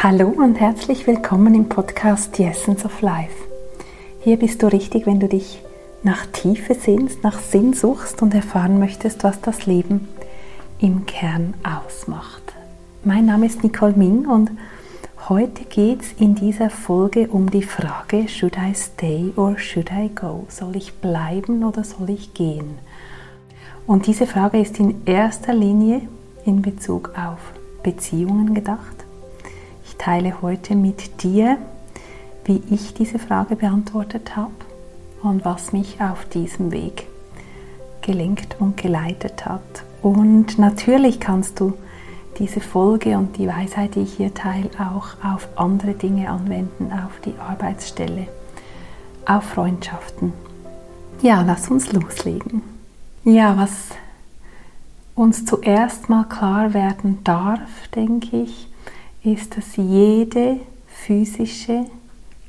Hallo und herzlich willkommen im Podcast The Essence of Life. Hier bist du richtig, wenn du dich nach Tiefe sehnst, nach Sinn suchst und erfahren möchtest, was das Leben im Kern ausmacht. Mein Name ist Nicole Ming und heute geht es in dieser Folge um die Frage, should I stay or should I go? Soll ich bleiben oder soll ich gehen? Und diese Frage ist in erster Linie in Bezug auf Beziehungen gedacht. Teile heute mit dir, wie ich diese Frage beantwortet habe und was mich auf diesem Weg gelenkt und geleitet hat. Und natürlich kannst du diese Folge und die Weisheit, die ich hier teile, auch auf andere Dinge anwenden, auf die Arbeitsstelle, auf Freundschaften. Ja, lass uns loslegen. Ja, was uns zuerst mal klar werden darf, denke ich, ist, dass jede physische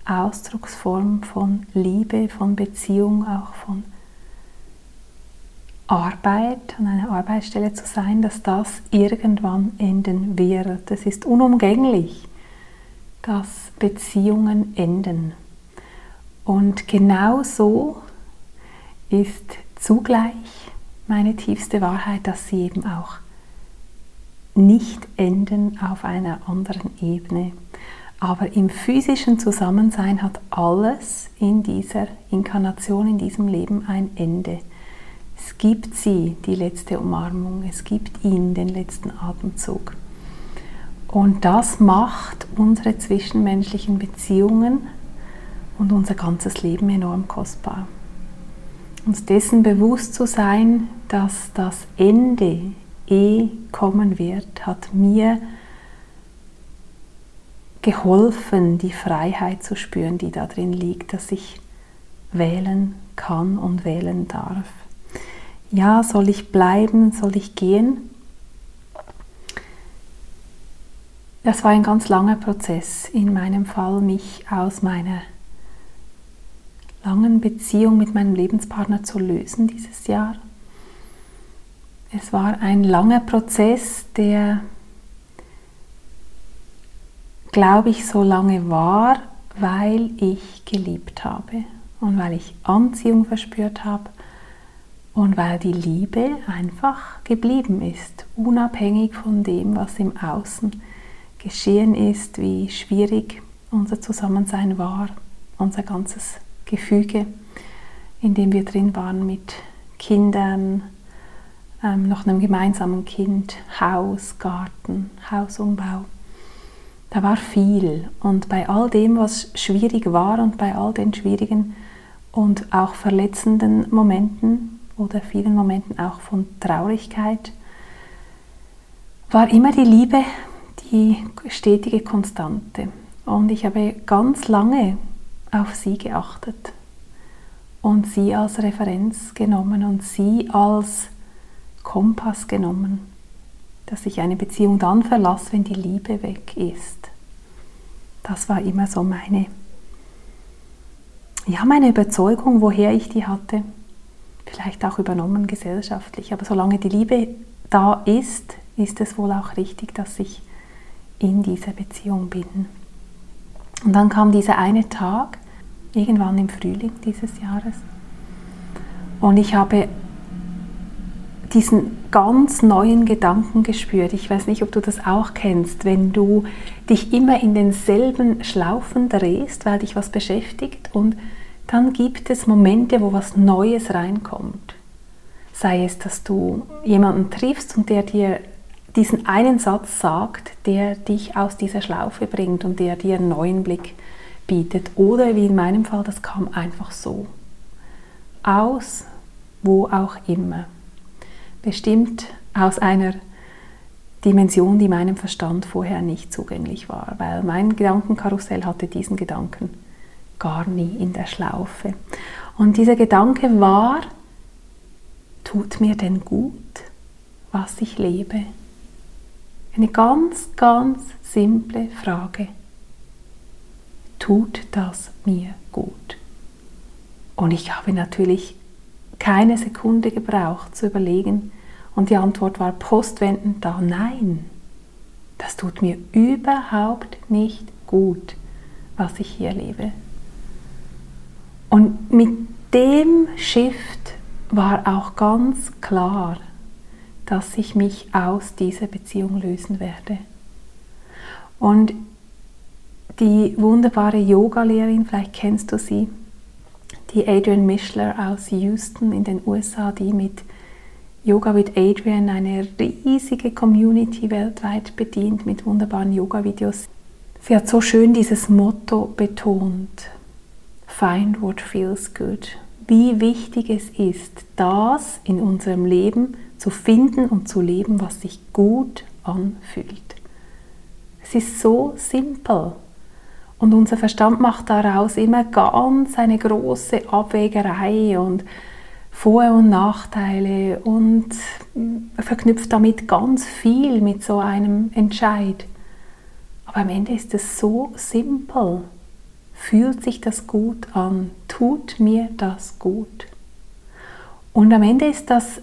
Ausdrucksform von Liebe, von Beziehung, auch von Arbeit, an einer Arbeitsstelle zu sein, dass das irgendwann enden wird. Es ist unumgänglich, dass Beziehungen enden. Und genau so ist zugleich meine tiefste Wahrheit, dass sie eben auch nicht enden auf einer anderen Ebene. Aber im physischen Zusammensein hat alles in dieser Inkarnation, in diesem Leben ein Ende. Es gibt sie, die letzte Umarmung, es gibt ihn, den letzten Atemzug. Und das macht unsere zwischenmenschlichen Beziehungen und unser ganzes Leben enorm kostbar uns dessen bewusst zu sein, dass das Ende eh kommen wird, hat mir geholfen, die Freiheit zu spüren, die da drin liegt, dass ich wählen kann und wählen darf. Ja, soll ich bleiben, soll ich gehen? Das war ein ganz langer Prozess in meinem Fall, mich aus meiner langen Beziehung mit meinem Lebenspartner zu lösen dieses Jahr. Es war ein langer Prozess, der, glaube ich, so lange war, weil ich geliebt habe und weil ich Anziehung verspürt habe und weil die Liebe einfach geblieben ist, unabhängig von dem, was im Außen geschehen ist, wie schwierig unser Zusammensein war, unser ganzes Gefüge, in dem wir drin waren mit Kindern, ähm, noch einem gemeinsamen Kind, Haus, Garten, Hausumbau. Da war viel und bei all dem, was schwierig war und bei all den schwierigen und auch verletzenden Momenten oder vielen Momenten auch von Traurigkeit, war immer die Liebe die stetige Konstante. Und ich habe ganz lange auf sie geachtet und sie als Referenz genommen und sie als Kompass genommen, dass ich eine Beziehung dann verlasse, wenn die Liebe weg ist. Das war immer so meine, ja, meine Überzeugung, woher ich die hatte. Vielleicht auch übernommen gesellschaftlich, aber solange die Liebe da ist, ist es wohl auch richtig, dass ich in dieser Beziehung bin. Und dann kam dieser eine Tag, irgendwann im Frühling dieses Jahres. Und ich habe diesen ganz neuen Gedanken gespürt. Ich weiß nicht, ob du das auch kennst, wenn du dich immer in denselben Schlaufen drehst, weil dich was beschäftigt und dann gibt es Momente, wo was Neues reinkommt. Sei es, dass du jemanden triffst und der dir diesen einen Satz sagt, der dich aus dieser Schlaufe bringt und der dir einen neuen Blick bietet. Oder wie in meinem Fall, das kam einfach so. Aus wo auch immer. Bestimmt aus einer Dimension, die meinem Verstand vorher nicht zugänglich war, weil mein Gedankenkarussell hatte diesen Gedanken gar nie in der Schlaufe. Und dieser Gedanke war, tut mir denn gut, was ich lebe? Eine ganz, ganz simple Frage. Tut das mir gut? Und ich habe natürlich keine Sekunde gebraucht zu überlegen und die Antwort war postwendend da, nein. Das tut mir überhaupt nicht gut, was ich hier lebe. Und mit dem Shift war auch ganz klar, dass ich mich aus dieser Beziehung lösen werde. Und die wunderbare Yoga-Lehrerin, vielleicht kennst du sie, die Adrian Mischler aus Houston in den USA, die mit Yoga with Adrian eine riesige Community weltweit bedient mit wunderbaren Yoga-Videos. Sie hat so schön dieses Motto betont, Find what feels good. Wie wichtig es ist, das in unserem Leben zu finden und zu leben, was sich gut anfühlt. Es ist so simpel. Und unser Verstand macht daraus immer ganz eine große Abwägerei und vor- und Nachteile und verknüpft damit ganz viel mit so einem Entscheid. Aber am Ende ist es so simpel. Fühlt sich das gut an? Tut mir das gut? Und am Ende ist das,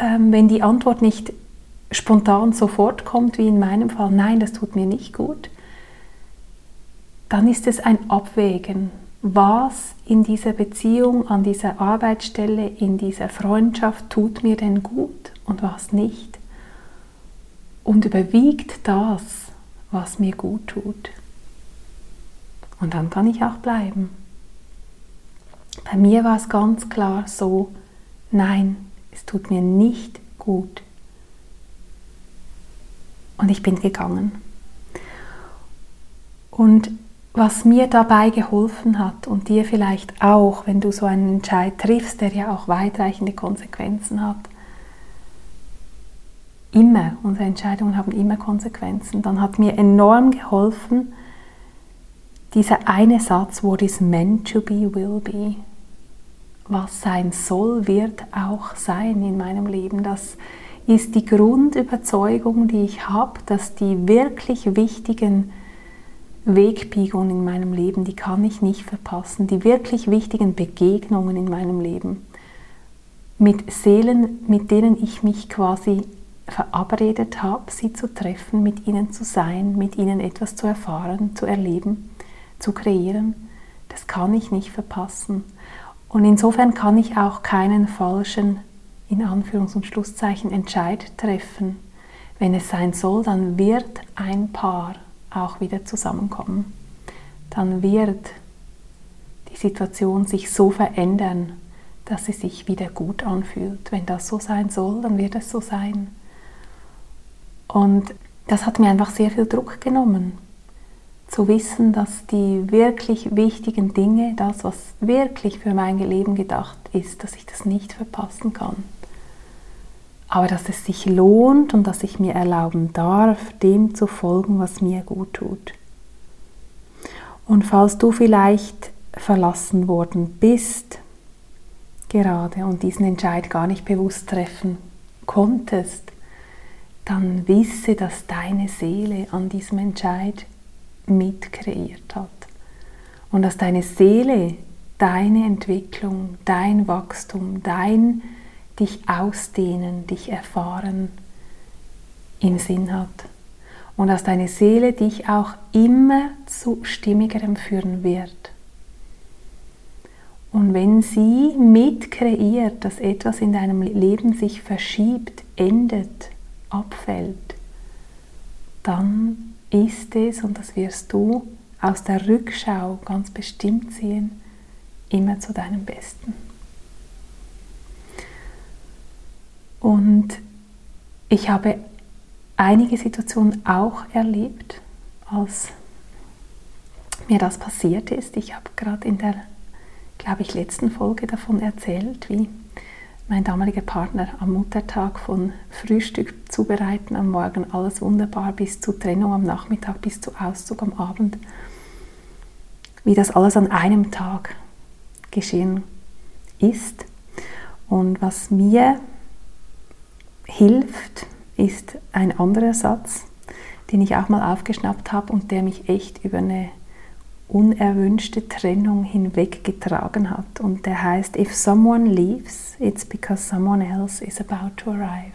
ähm, wenn die Antwort nicht spontan sofort kommt, wie in meinem Fall, nein, das tut mir nicht gut, dann ist es ein Abwägen was in dieser Beziehung, an dieser Arbeitsstelle, in dieser Freundschaft tut mir denn gut und was nicht. Und überwiegt das, was mir gut tut. Und dann kann ich auch bleiben. Bei mir war es ganz klar so, nein, es tut mir nicht gut. Und ich bin gegangen. Und was mir dabei geholfen hat und dir vielleicht auch, wenn du so einen Entscheid triffst, der ja auch weitreichende Konsequenzen hat. Immer, unsere Entscheidungen haben immer Konsequenzen. Dann hat mir enorm geholfen dieser eine Satz, what is meant to be will be. Was sein soll, wird auch sein in meinem Leben. Das ist die Grundüberzeugung, die ich habe, dass die wirklich wichtigen Wegbiegungen in meinem Leben, die kann ich nicht verpassen. Die wirklich wichtigen Begegnungen in meinem Leben mit Seelen, mit denen ich mich quasi verabredet habe, sie zu treffen, mit ihnen zu sein, mit ihnen etwas zu erfahren, zu erleben, zu kreieren, das kann ich nicht verpassen. Und insofern kann ich auch keinen falschen, in Anführungs- und Schlusszeichen, Entscheid treffen. Wenn es sein soll, dann wird ein Paar auch wieder zusammenkommen. Dann wird die Situation sich so verändern, dass sie sich wieder gut anfühlt. Wenn das so sein soll, dann wird es so sein. Und das hat mir einfach sehr viel Druck genommen, zu wissen, dass die wirklich wichtigen Dinge, das, was wirklich für mein Leben gedacht ist, dass ich das nicht verpassen kann aber dass es sich lohnt und dass ich mir erlauben darf, dem zu folgen, was mir gut tut. Und falls du vielleicht verlassen worden bist, gerade und diesen Entscheid gar nicht bewusst treffen konntest, dann wisse, dass deine Seele an diesem Entscheid mitkreiert hat. Und dass deine Seele deine Entwicklung, dein Wachstum, dein dich ausdehnen, dich erfahren im Sinn hat. Und dass deine Seele dich auch immer zu stimmigerem führen wird. Und wenn sie mitkreiert, dass etwas in deinem Leben sich verschiebt, endet, abfällt, dann ist es, und das wirst du aus der Rückschau ganz bestimmt sehen, immer zu deinem Besten. Und ich habe einige Situationen auch erlebt, als mir das passiert ist. Ich habe gerade in der, glaube ich, letzten Folge davon erzählt, wie mein damaliger Partner am Muttertag von Frühstück zubereiten am Morgen, alles wunderbar, bis zur Trennung am Nachmittag, bis zu Auszug am Abend, wie das alles an einem Tag geschehen ist. Und was mir hilft, ist ein anderer Satz, den ich auch mal aufgeschnappt habe und der mich echt über eine unerwünschte Trennung hinweggetragen hat. Und der heißt, If someone leaves, it's because someone else is about to arrive.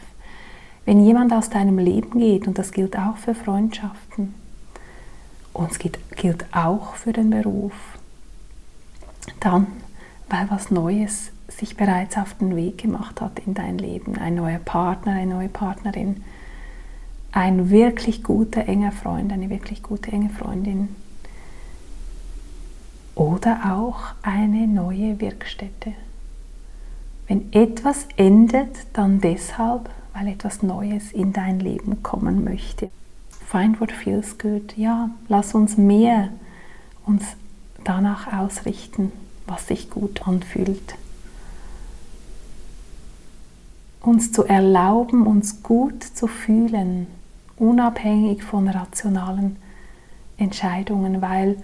wenn jemand aus deinem Leben geht, und das gilt auch für Freundschaften, und es gilt auch für den Beruf, dann, weil was Neues sich bereits auf den Weg gemacht hat in dein Leben, ein neuer Partner, eine neue Partnerin, ein wirklich guter, enger Freund, eine wirklich gute, enge Freundin oder auch eine neue Wirkstätte. Wenn etwas endet, dann deshalb, weil etwas Neues in dein Leben kommen möchte. Find what feels good. Ja, lass uns mehr uns danach ausrichten, was sich gut anfühlt. Uns zu erlauben, uns gut zu fühlen, unabhängig von rationalen Entscheidungen, weil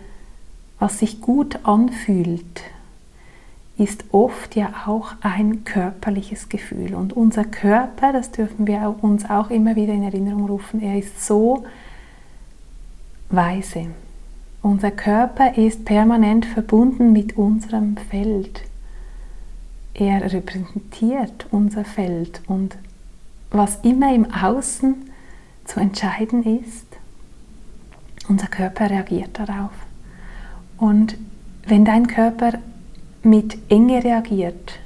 was sich gut anfühlt, ist oft ja auch ein körperliches Gefühl. Und unser Körper, das dürfen wir uns auch immer wieder in Erinnerung rufen, er ist so weise. Unser Körper ist permanent verbunden mit unserem Feld. Er repräsentiert unser Feld und was immer im Außen zu entscheiden ist, unser Körper reagiert darauf. Und wenn dein Körper mit Enge reagiert,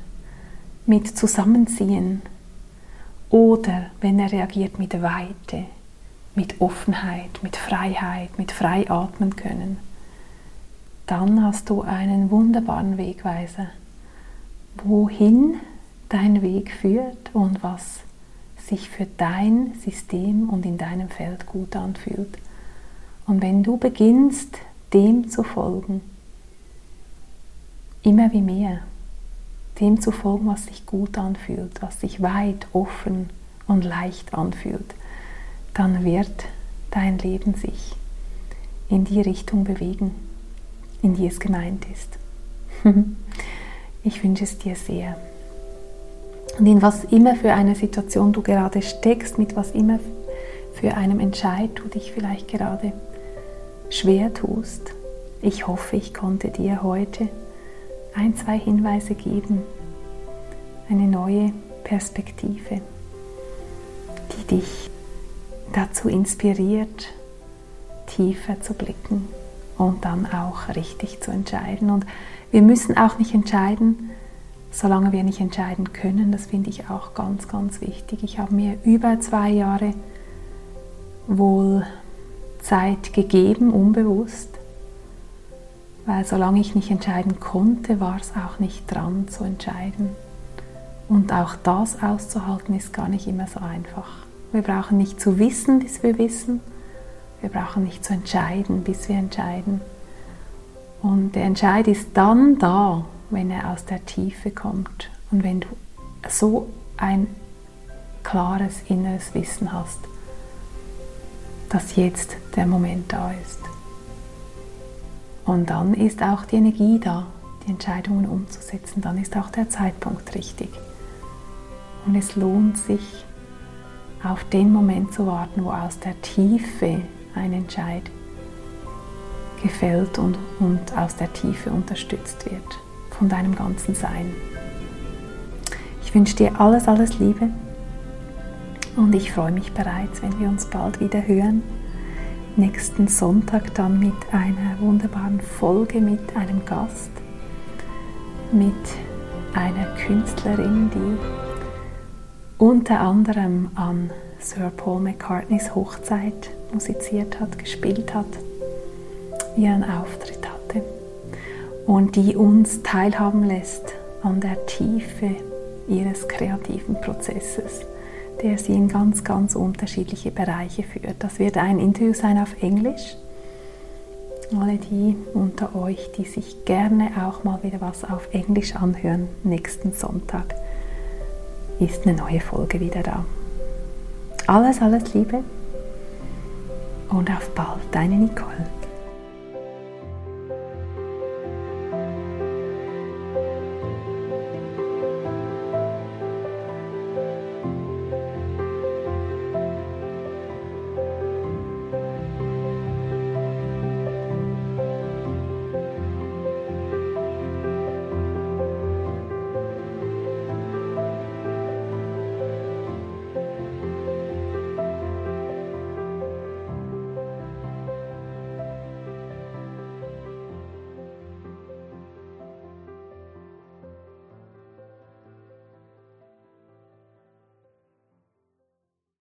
mit Zusammenziehen oder wenn er reagiert mit Weite, mit Offenheit, mit Freiheit, mit frei atmen können, dann hast du einen wunderbaren Wegweiser, wohin dein Weg führt und was sich für dein System und in deinem Feld gut anfühlt. Und wenn du beginnst, dem zu folgen, immer wie mehr, dem zu folgen, was sich gut anfühlt, was sich weit, offen und leicht anfühlt, dann wird dein Leben sich in die Richtung bewegen, in die es gemeint ist. ich wünsche es dir sehr. Und in was immer für eine Situation du gerade steckst, mit was immer für einem Entscheid du dich vielleicht gerade schwer tust, ich hoffe, ich konnte dir heute ein, zwei Hinweise geben, eine neue Perspektive, die dich dazu inspiriert, tiefer zu blicken und dann auch richtig zu entscheiden. Und wir müssen auch nicht entscheiden, solange wir nicht entscheiden können. Das finde ich auch ganz, ganz wichtig. Ich habe mir über zwei Jahre wohl Zeit gegeben, unbewusst, weil solange ich nicht entscheiden konnte, war es auch nicht dran zu entscheiden. Und auch das auszuhalten ist gar nicht immer so einfach. Wir brauchen nicht zu wissen, bis wir wissen. Wir brauchen nicht zu entscheiden, bis wir entscheiden. Und der Entscheid ist dann da, wenn er aus der Tiefe kommt. Und wenn du so ein klares inneres Wissen hast, dass jetzt der Moment da ist. Und dann ist auch die Energie da, die Entscheidungen umzusetzen. Dann ist auch der Zeitpunkt richtig. Und es lohnt sich, auf den Moment zu warten, wo aus der Tiefe ein Entscheid gefällt und, und aus der Tiefe unterstützt wird von deinem ganzen Sein. Ich wünsche dir alles, alles Liebe und ich freue mich bereits, wenn wir uns bald wieder hören. Nächsten Sonntag dann mit einer wunderbaren Folge mit einem Gast, mit einer Künstlerin, die unter anderem an Sir Paul McCartneys Hochzeit musiziert hat, gespielt hat, ihren Auftritt hatte und die uns teilhaben lässt an der Tiefe ihres kreativen Prozesses, der sie in ganz, ganz unterschiedliche Bereiche führt. Das wird ein Interview sein auf Englisch. Alle die unter euch, die sich gerne auch mal wieder was auf Englisch anhören, nächsten Sonntag ist eine neue Folge wieder da. Alles, alles Liebe und auf bald, deine Nicole.